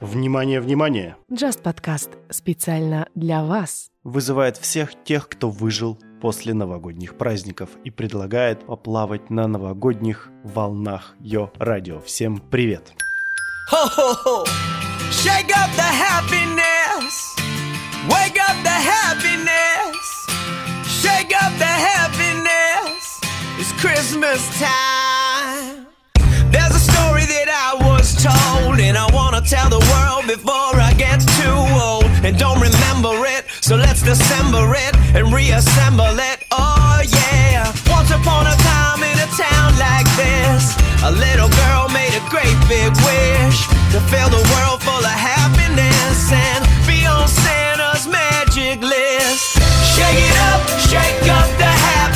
Внимание, внимание! Just подкаст специально для вас. Вызывает всех тех, кто выжил после новогодних праздников и предлагает поплавать на новогодних волнах Йо Радио. Всем привет! Ho, ho, ho. Shake up the happiness. Wake up the happiness. Shake up the happiness. It's Christmas time. Tell the world before I get too old. And don't remember it, so let's dissemble it and reassemble it. Oh, yeah. Once upon a time in a town like this, a little girl made a great big wish to fill the world full of happiness and be on Santa's magic list. Shake it up, shake up the happiness.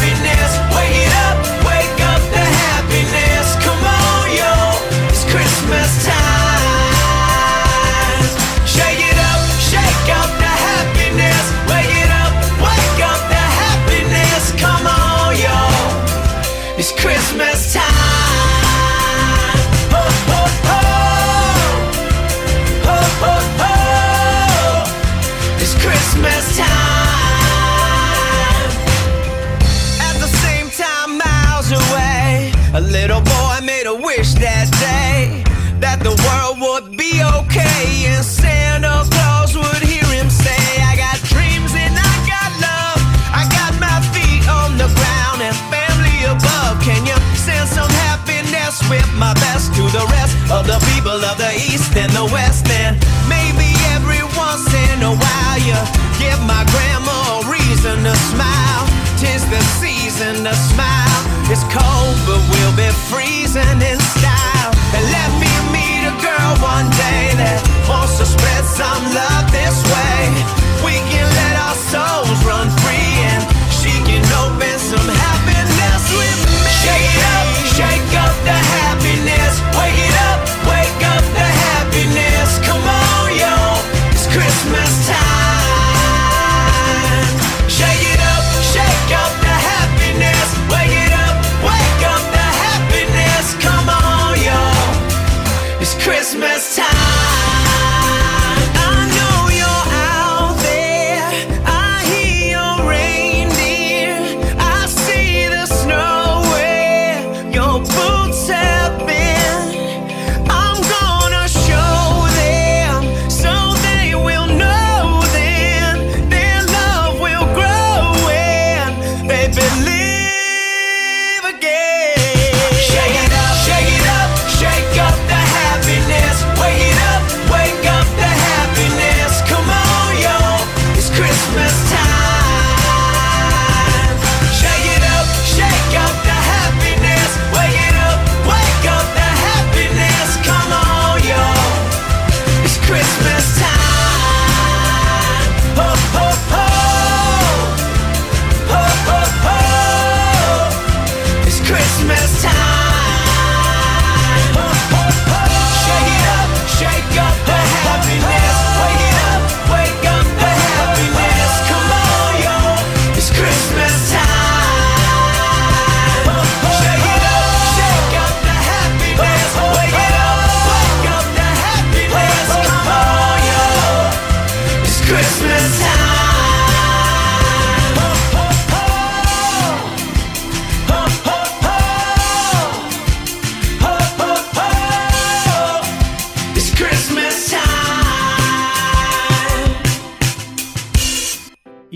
Of the people of the East and the West? And maybe every once in a while you give my grandma a reason to smile. Tis the season to smile. It's cold, but we'll be freezing in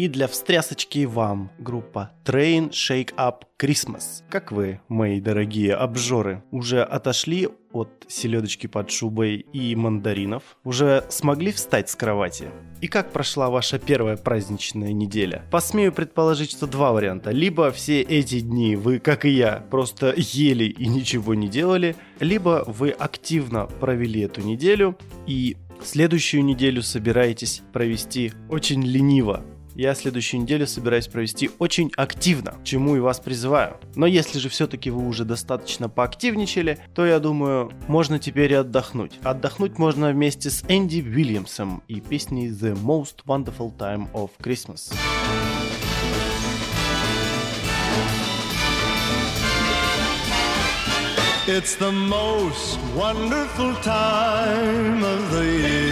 И для встрясочки вам группа Train Shake Up Christmas. Как вы, мои дорогие обжоры, уже отошли от селедочки под шубой и мандаринов? Уже смогли встать с кровати? И как прошла ваша первая праздничная неделя? Посмею предположить, что два варианта. Либо все эти дни вы, как и я, просто ели и ничего не делали, либо вы активно провели эту неделю и следующую неделю собираетесь провести очень лениво, Я следующую неделю собираюсь провести очень активно, чему и вас призываю. Но если же все-таки вы уже достаточно поактивничали, то я думаю, можно теперь и отдохнуть. Отдохнуть можно вместе с Энди Уильямсом и песней The Most Wonderful Time of Christmas. It's the most wonderful time of the year.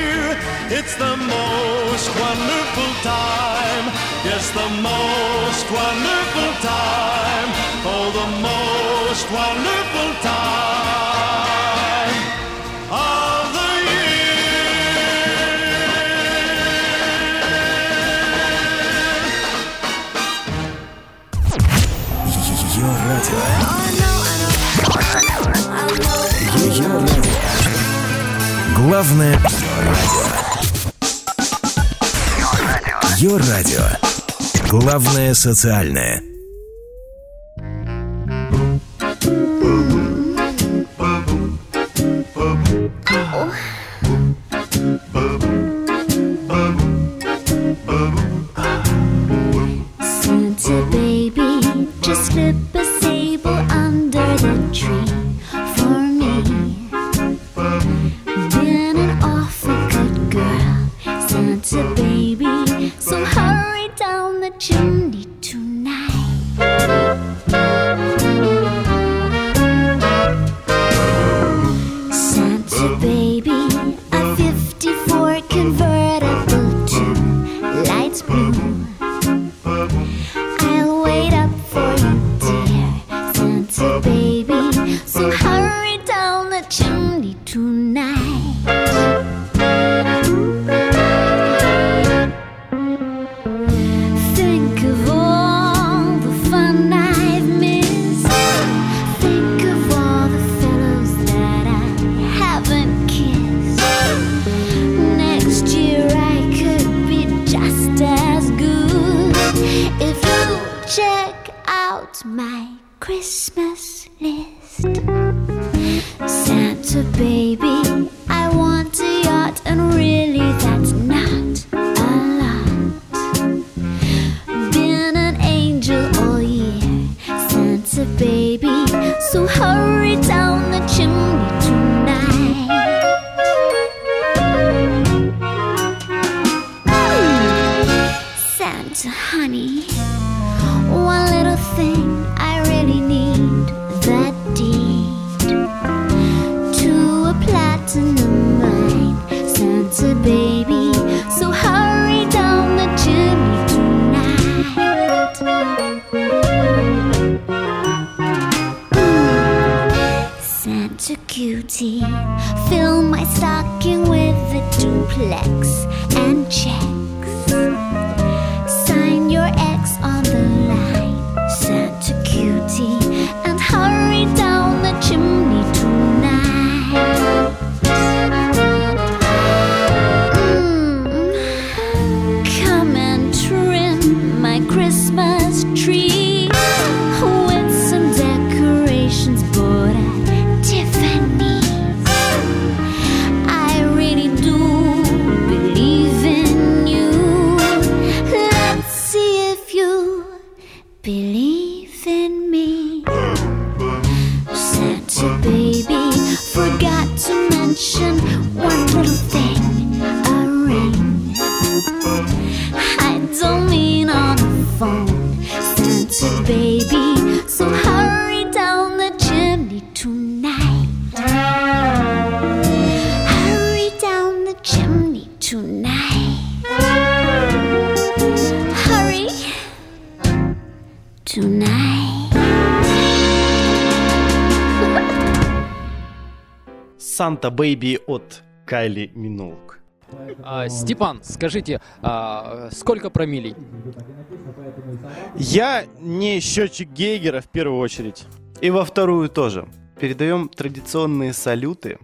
It's the most wonderful time. Yes, the most wonderful time. Oh, the most wonderful time of the Ее радио. Ее радио. Главное радио. Ее радио. Главное социальное. To cutie. Fill my stocking with the duplex and checks. Санта Бэйби от Кайли Минулк. А, Степан, скажите, а, сколько промилей? Я не счетчик Гейгера в первую очередь. И во вторую тоже. Передаем традиционные салюты.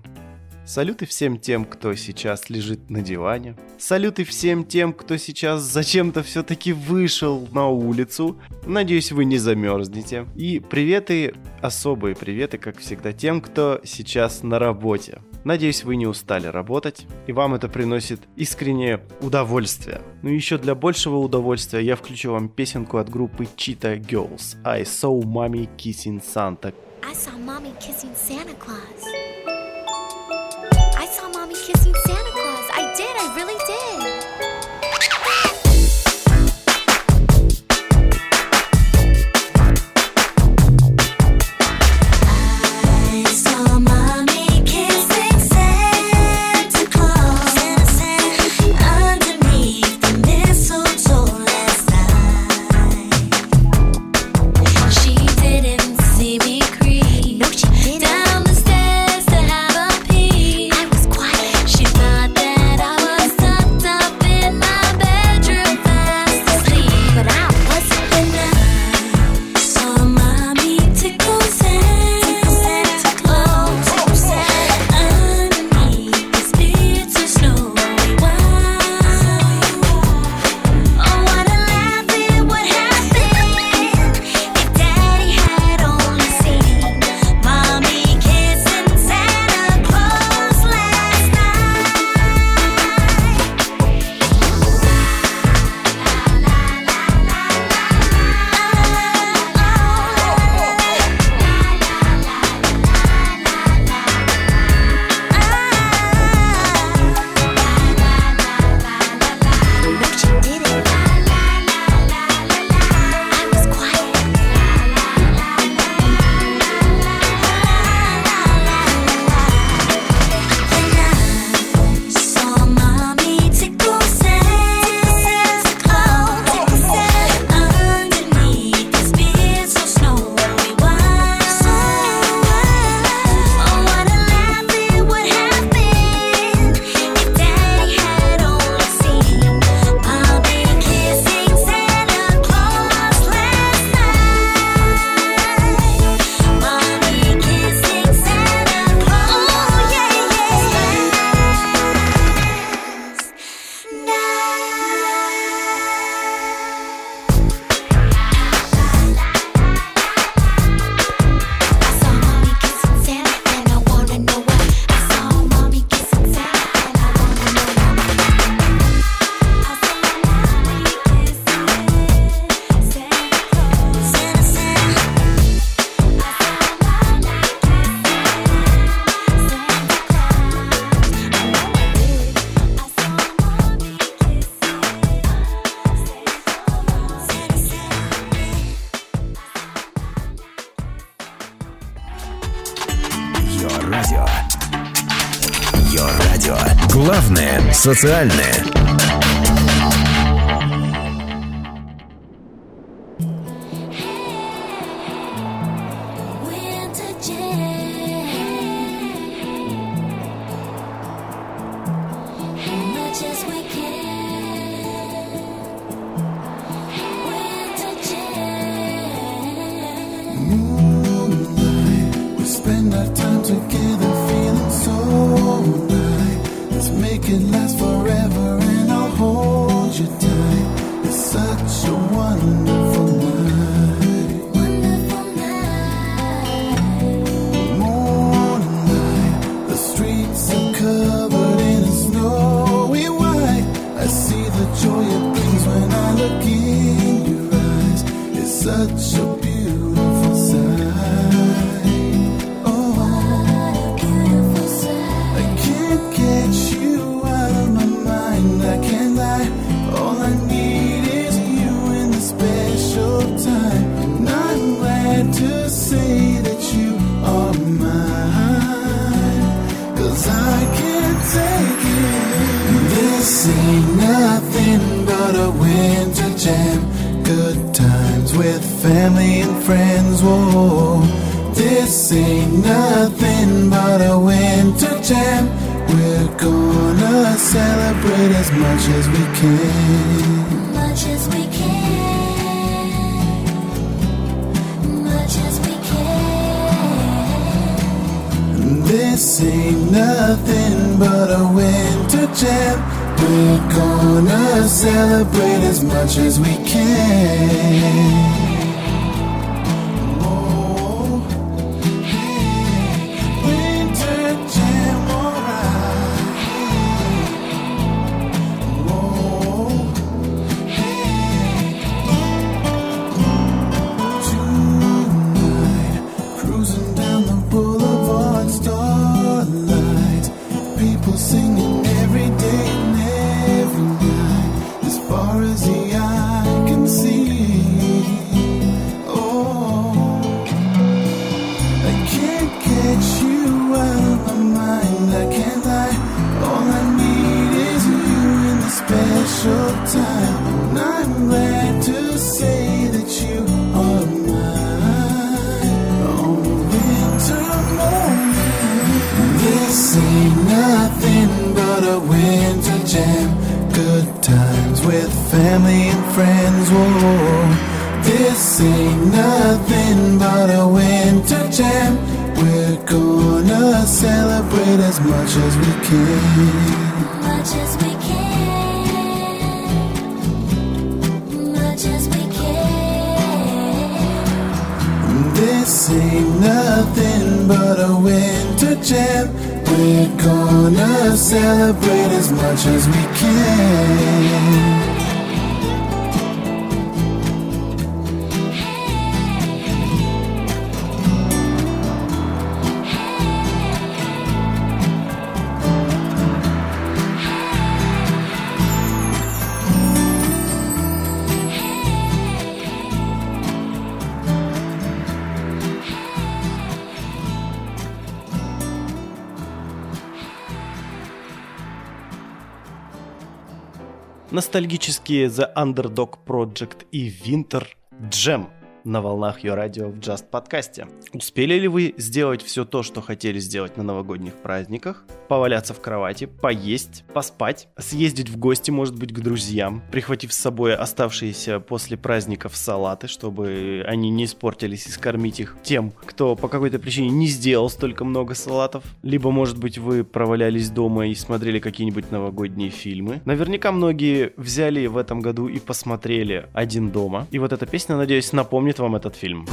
Салюты всем тем, кто сейчас лежит на диване. Салюты всем тем, кто сейчас зачем-то все-таки вышел на улицу. Надеюсь, вы не замерзнете. И приветы, особые приветы, как всегда, тем, кто сейчас на работе. Надеюсь, вы не устали работать, и вам это приносит искреннее удовольствие. Ну и еще для большего удовольствия я включу вам песенку от группы Cheetah Girls «I saw mommy kissing Santa». I saw mommy kissing Santa Claus. I saw mommy kissing Santa Социальное. ностальгические The Underdog Project и Winter Jam – на волнах ее радио в Just подкасте. Успели ли вы сделать все то, что хотели сделать на новогодних праздниках? Поваляться в кровати, поесть, поспать, съездить в гости, может быть, к друзьям, прихватив с собой оставшиеся после праздников салаты, чтобы они не испортились и скормить их тем, кто по какой-то причине не сделал столько много салатов. Либо, может быть, вы провалялись дома и смотрели какие-нибудь новогодние фильмы. Наверняка многие взяли в этом году и посмотрели «Один дома». И вот эта песня, надеюсь, напомнит вам этот фильм.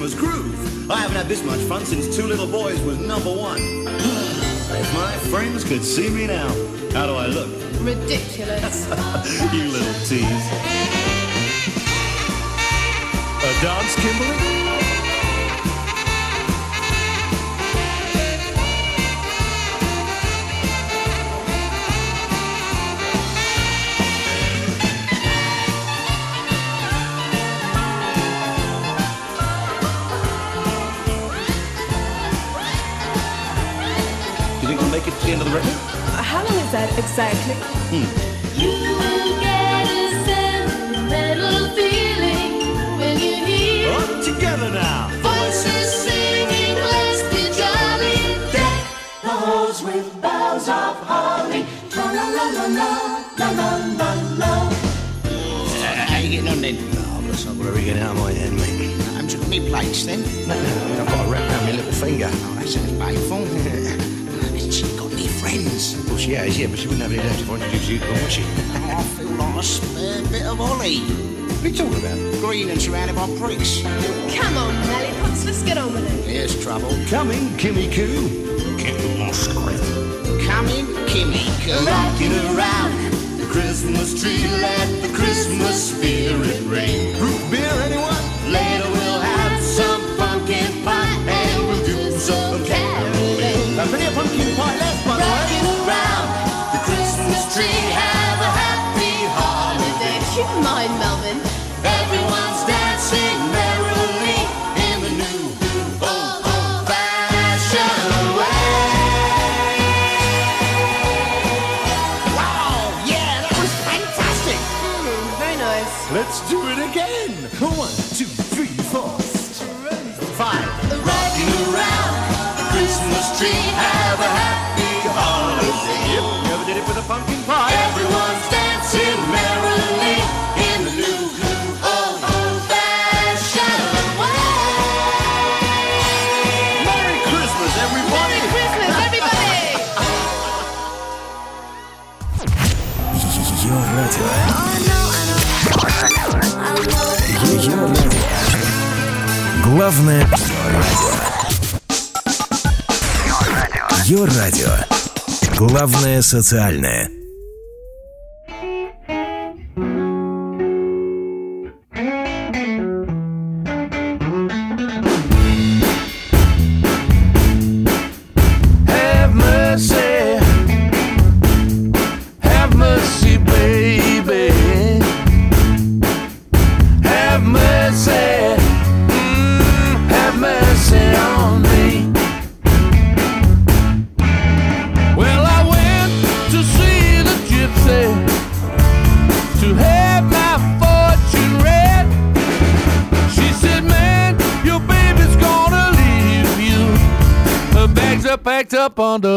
Christmas groove. I haven't had this much fun since Two Little Boys was number one. if my friends could see me now, how do I look? Ridiculous. you little tease. A dance, Kimberly? The end of the record? How long is that exactly? Hmm. You will get a sentimental feeling when you hear Up together now. voices singing, let's be jolly. Deck the halls with boughs of holly. La la la la la, la la la la. How you getting on then? Oh, that's not very getting out of my head, mate. I'm took me plates then. No, no, I've got a wrap around my little finger. Oh, that sounds painful. friends? Well, she has, yeah, but she wouldn't have any left if I introduced you to her, would she? Oh, I feel like a spare bit of Ollie. What are you talking about? Green and surrounded by pricks. Come on, Lollipops, let's get on with it. Here's trouble. Coming, Kimmy Coo. Get lost, quick. Coming, Kimmy, Coo. Rocking around the Christmas tree, let the Christmas spirit reign. Root beer, anyone? my Главное радио. Ее радио. Главное социальное. Under the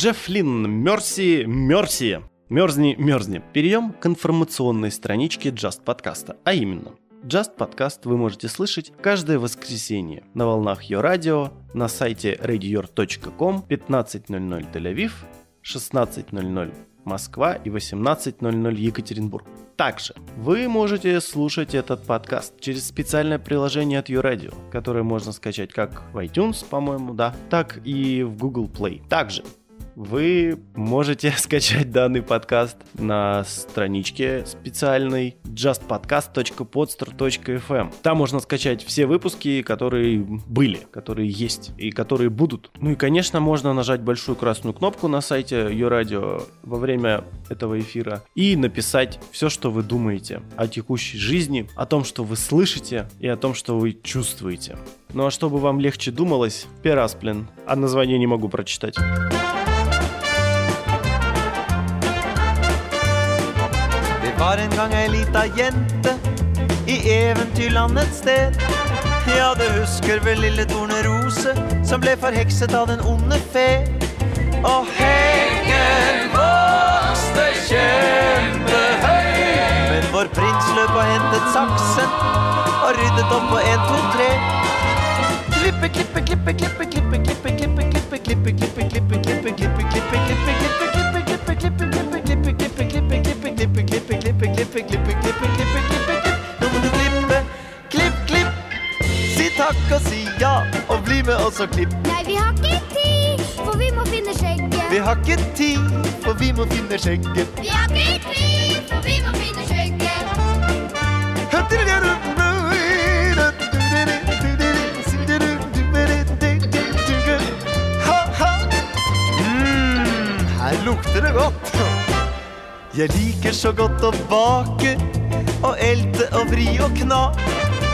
Джефф Флинн, Мерси, Мерси. Мерзни, мерзни. Перейдем к информационной страничке Just подкаста, а именно Just подкаст вы можете слышать каждое воскресенье на волнах Йо Радио, на сайте radioyor.com 15.00 Тель-Авив, 16.00 Москва и 18.00 Екатеринбург. Также вы можете слушать этот подкаст через специальное приложение от Юрадио, которое можно скачать как в iTunes, по-моему, да, так и в Google Play. Также вы можете скачать данный подкаст на страничке специальной justpodcast.podster.fm. Там можно скачать все выпуски, которые были, которые есть и которые будут. Ну и, конечно, можно нажать большую красную кнопку на сайте Ее во время этого эфира и написать все, что вы думаете о текущей жизни, о том, что вы слышите и о том, что вы чувствуете. Ну а чтобы вам легче думалось, Перасплин, а название не могу прочитать. Var en gang ei lita jente i eventyrland et sted. Ja, du husker vel lille Tornerose som ble forhekset av den onde fe. Og hengen vokste kjempehøy. Men vår prins løp og hentet saksen og ryddet opp på en, to, tre. Klippe, klippe, klippe, klippe, ja, og bli med oss og klipp. Nei, vi har ikke tid, for vi må finne skjegget. Vi har ikke tid, for vi må finne skjegget. Vi har ikke tid, for vi må finne skjegget. Mm, her lukter det godt. Jeg liker så godt å bake og elte og vri og kna.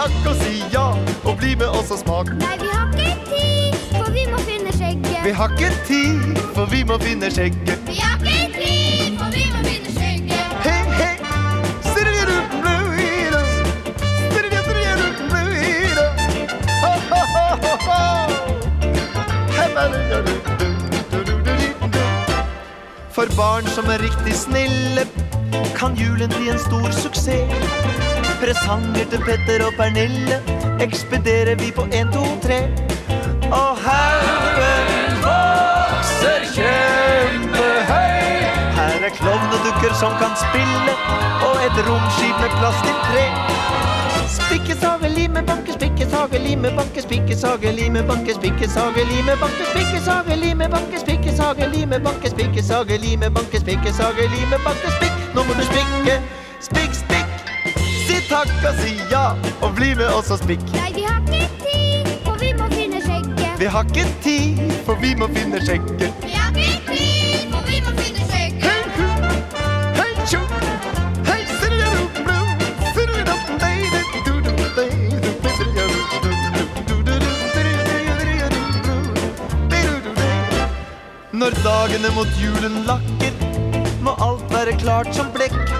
takk og si ja, og bli med oss og smak. Nei, vi har ikke tid, for vi må finne skjegget. Vi har ikke tid, for vi må finne skjegget. Vi har ikke tid, for vi må finne skjegget. Hei, hei. For barn som er riktig snille, kan julen bli en stor suksess. Presanger til Petter og Pernille ekspederer vi på 1, 2, 3. Og haugen vokser kjempehøy. Her er klovnedukker som kan spille, og et romskip med plass til tre. Spikke, sage, lime, banke, spikkesage, lime, banke, spikkesage, lime, banke, spikkesage, lime, banke, spikkesage, lime, banke, spikkesage, lime, banke, spikkesage, lime, banke, spikkesage, lime, banke, spikk. Nå må du spikke, spikk, takk og si ja, og bli med oss og spikk. Nei, vi har ikke tid, for vi må finne skjegget. Vi har ikke tid, for vi må finne skjegget. Vi har ikke tid, for vi må finne skjegget. Hei, ho, hei, tjo, hei. Når dagene mot julen lakker, må alt være klart som blekk.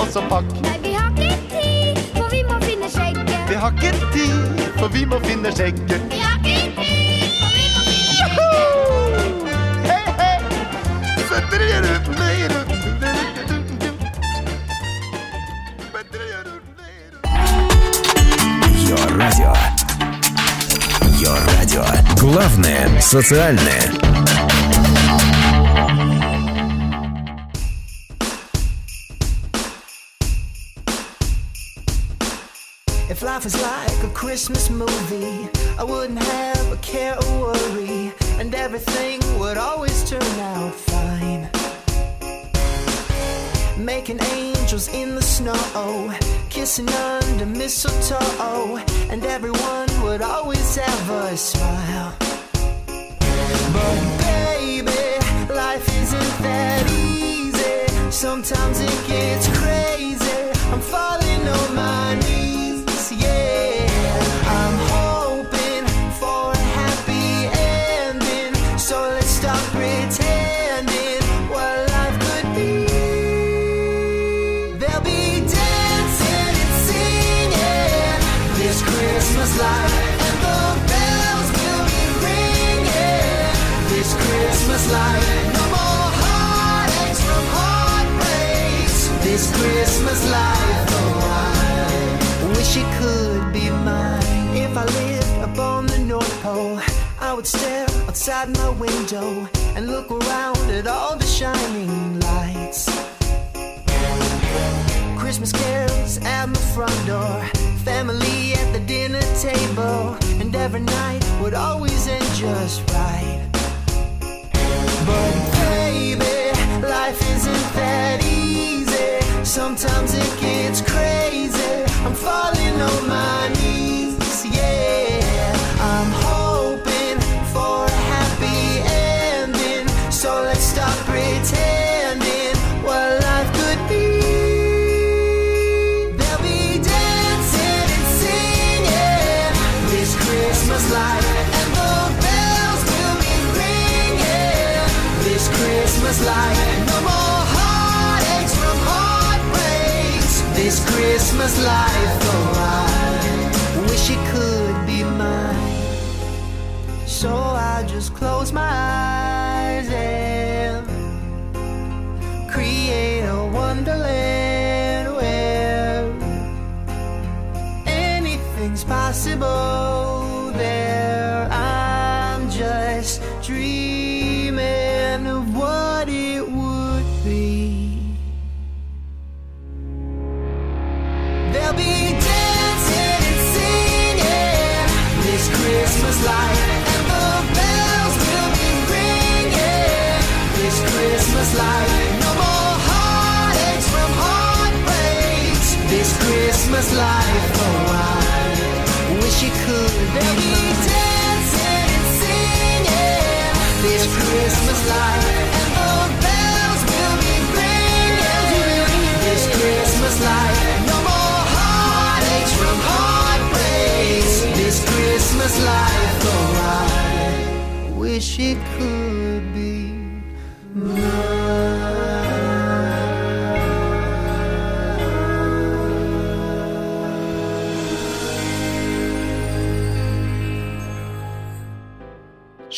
og og pakk. Nei, vi har ikke tid, for vi må finne skjegget. Vi har ikke tid, for vi må finne skjegget. Vi har ikke tid, for vi må finne skjegget. Hei, hei. Setter dere. Йо радио. радио. Главное социальное. Christmas movie, I wouldn't have a care or worry, and everything would always turn out fine. Making angels in the snow, kissing under mistletoe, and everyone would always have a smile. But baby, life isn't that easy. Sometimes it gets crazy. I'm falling on my No more heartaches from heartbreaks. This Christmas oh, I wish it could be mine. If I lived upon the North Pole, I would stare outside my window and look around at all the shining lights. Christmas carols at my front door, family at the dinner table, and every night would always end just right. But baby, life isn't that easy. Sometimes it gets crazy. I'm falling on my knees, yeah. This Christmas life, oh, I wish it could be mine. So I just close my eyes and create a wonderland where anything's possible. Wish it could be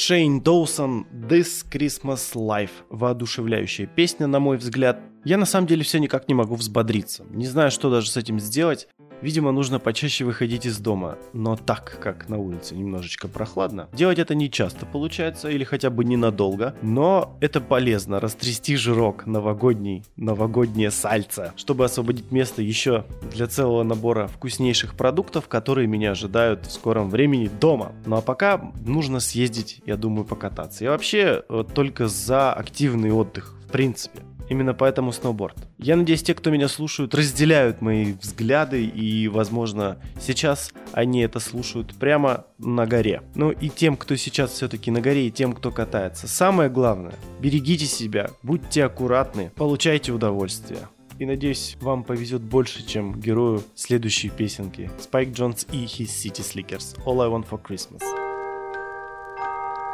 Шейн Доусон «This Christmas Life». Воодушевляющая песня, на мой взгляд. Я на самом деле все никак не могу взбодриться. Не знаю, что даже с этим сделать. Видимо, нужно почаще выходить из дома. Но так, как на улице немножечко прохладно, делать это не часто получается, или хотя бы ненадолго. Но это полезно, растрясти жирок новогодний, новогоднее сальце, чтобы освободить место еще для целого набора вкуснейших продуктов, которые меня ожидают в скором времени дома. Ну а пока нужно съездить, я думаю, покататься. Я вообще только за активный отдых, в принципе. Именно поэтому сноуборд. Я надеюсь, те, кто меня слушают, разделяют мои взгляды, и, возможно, сейчас они это слушают прямо на горе. Ну и тем, кто сейчас все-таки на горе, и тем, кто катается. Самое главное, берегите себя, будьте аккуратны, получайте удовольствие. И надеюсь, вам повезет больше, чем герою следующей песенки. Спайк Джонс и His City Slickers. All I Want for Christmas.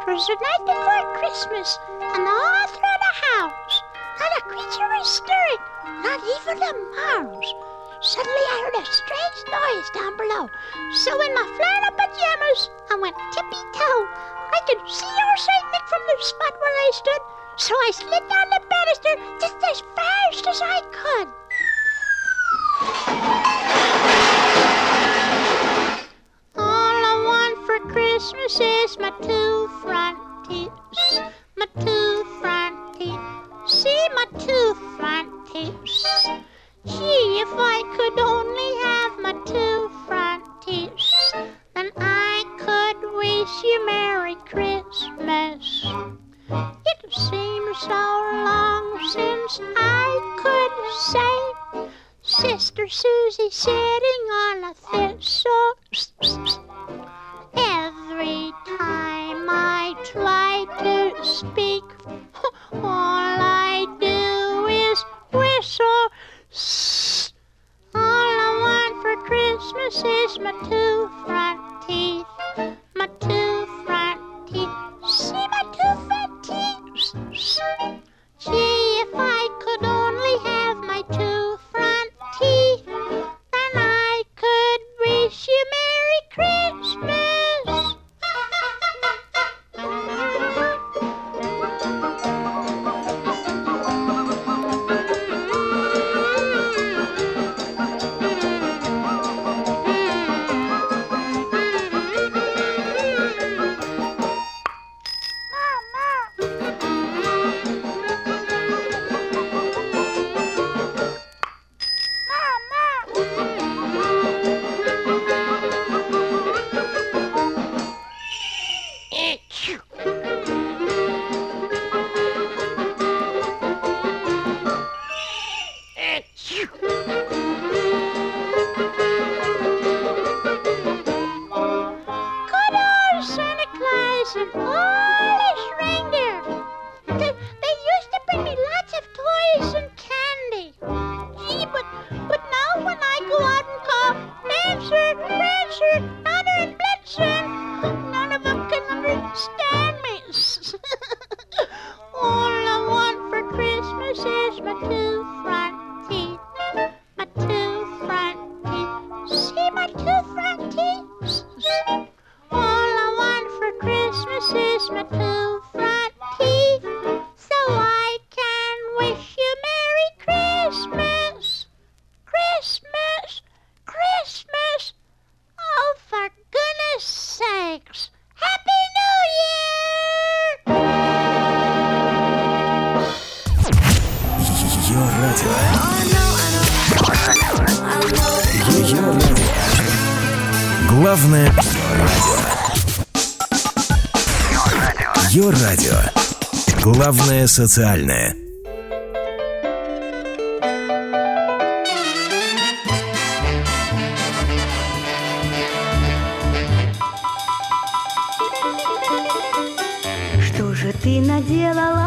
The night before Christmas, and all through the house, Not a creature was stirring, not even a mouse. Suddenly I heard a strange noise down below. So in my flannel pajamas, I went tippy-toe. I could see your St. Nick from the spot where I stood, so I slid down the banister just as fast as I could. All I want for Christmas is my two front teeth, my two see my two front teeth. Gee, if I could only have my two front teeth, then I could wish you Merry Christmas. It seems so long since I could say, Sister Susie sitting on a thistle. Every time I try to speak, all Shh. All I want for Christmas is my two front teeth. My two front teeth. See my two front teeth. Shh. Gee, if I could only have my two. социальное. Что же ты наделала?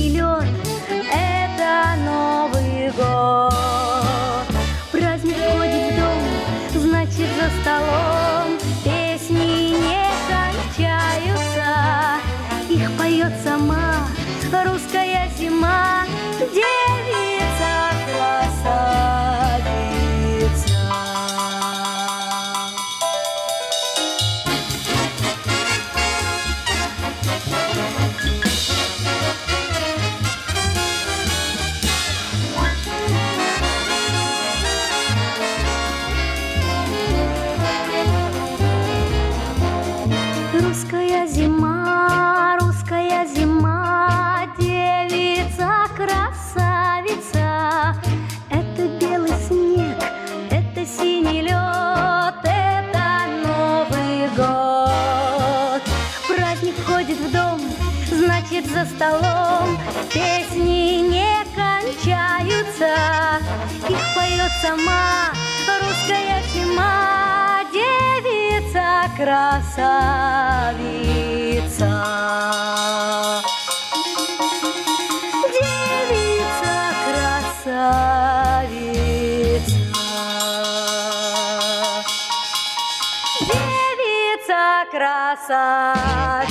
и – это Новый год. Праздник входит в дом, значит за столом песни не кончаются. Их поет сама русская зима. Красавица. Девица красавица. Девица красавица.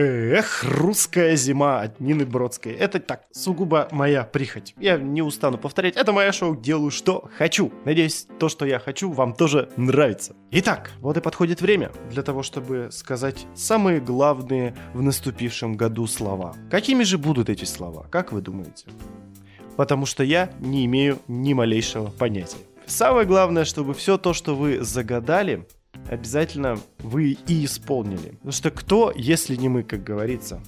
Эх, русская зима от Нины Бродской. Это так, сугубо моя прихоть. Я не устану повторять, это мое шоу, делаю что хочу. Надеюсь, то, что я хочу, вам тоже нравится. Итак, вот и подходит время для того, чтобы сказать самые главные в наступившем году слова. Какими же будут эти слова, как вы думаете? Потому что я не имею ни малейшего понятия. Самое главное, чтобы все то, что вы загадали, обязательно вы и исполнили. Потому что кто, если не мы, как говорится.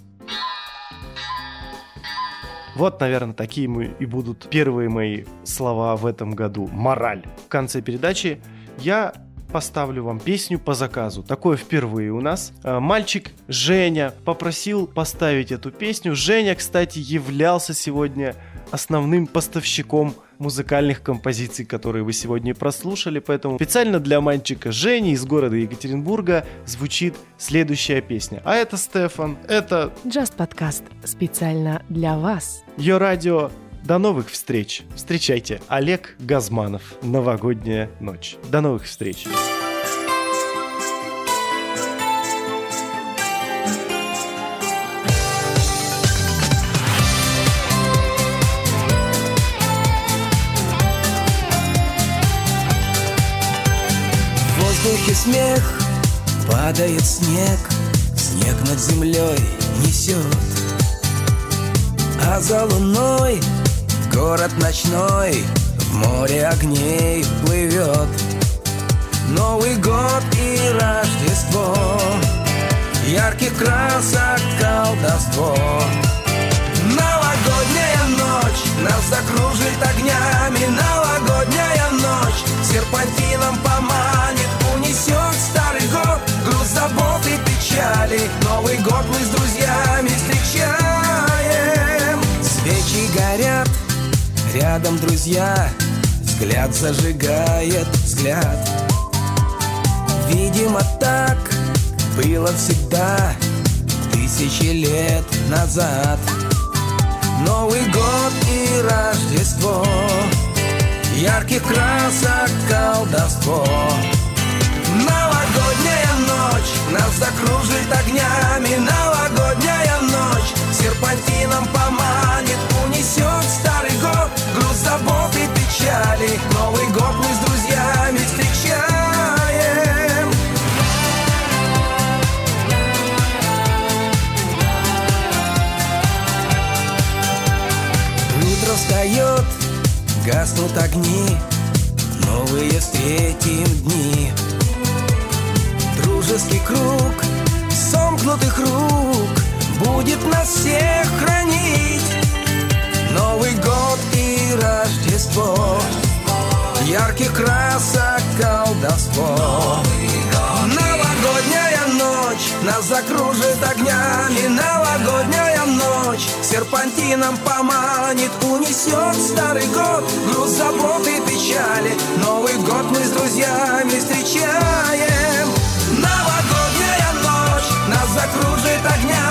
Вот, наверное, такие мы и будут первые мои слова в этом году. Мораль. В конце передачи я поставлю вам песню по заказу. Такое впервые у нас. А, Мальчик Женя попросил поставить эту песню. Женя, кстати, являлся сегодня основным поставщиком музыкальных композиций, которые вы сегодня прослушали. Поэтому специально для мальчика Жени из города Екатеринбурга звучит следующая песня. А это Стефан, это Just подкаст специально для вас. Ее радио. До новых встреч. Встречайте. Олег Газманов. Новогодняя ночь. До новых встреч. В воздухе смех, падает снег, снег над землей несет. А за луной город ночной в море огней плывет. Новый год и Рождество, ярких красок колдовство. Новогодняя ночь нас закружит огнями, новогодняя ночь серпантином старый год, груз забот и печали. Новый год мы с друзьями встречаем. Свечи горят, рядом друзья, взгляд зажигает взгляд. Видимо, так было всегда тысячи лет назад. Новый год и Рождество Ярких красок колдовство ночь. Нас закружит огнями Новогодняя ночь. Серпантином поманит Унесет старый год Груз забот и печали. Новый год мы с друзьями встречаем. Утро встает, гаснут огни, новые встретим дни. Дружеский круг сомкнутых рук будет нас всех хранить. Новый год и Рождество, ярких красок колдовство. Новогодняя ночь нас закружит огнями, новогодняя ночь серпантином поманит, унесет старый год, груз забот и печали. Новый год мы с друзьями встречаем закружит огня.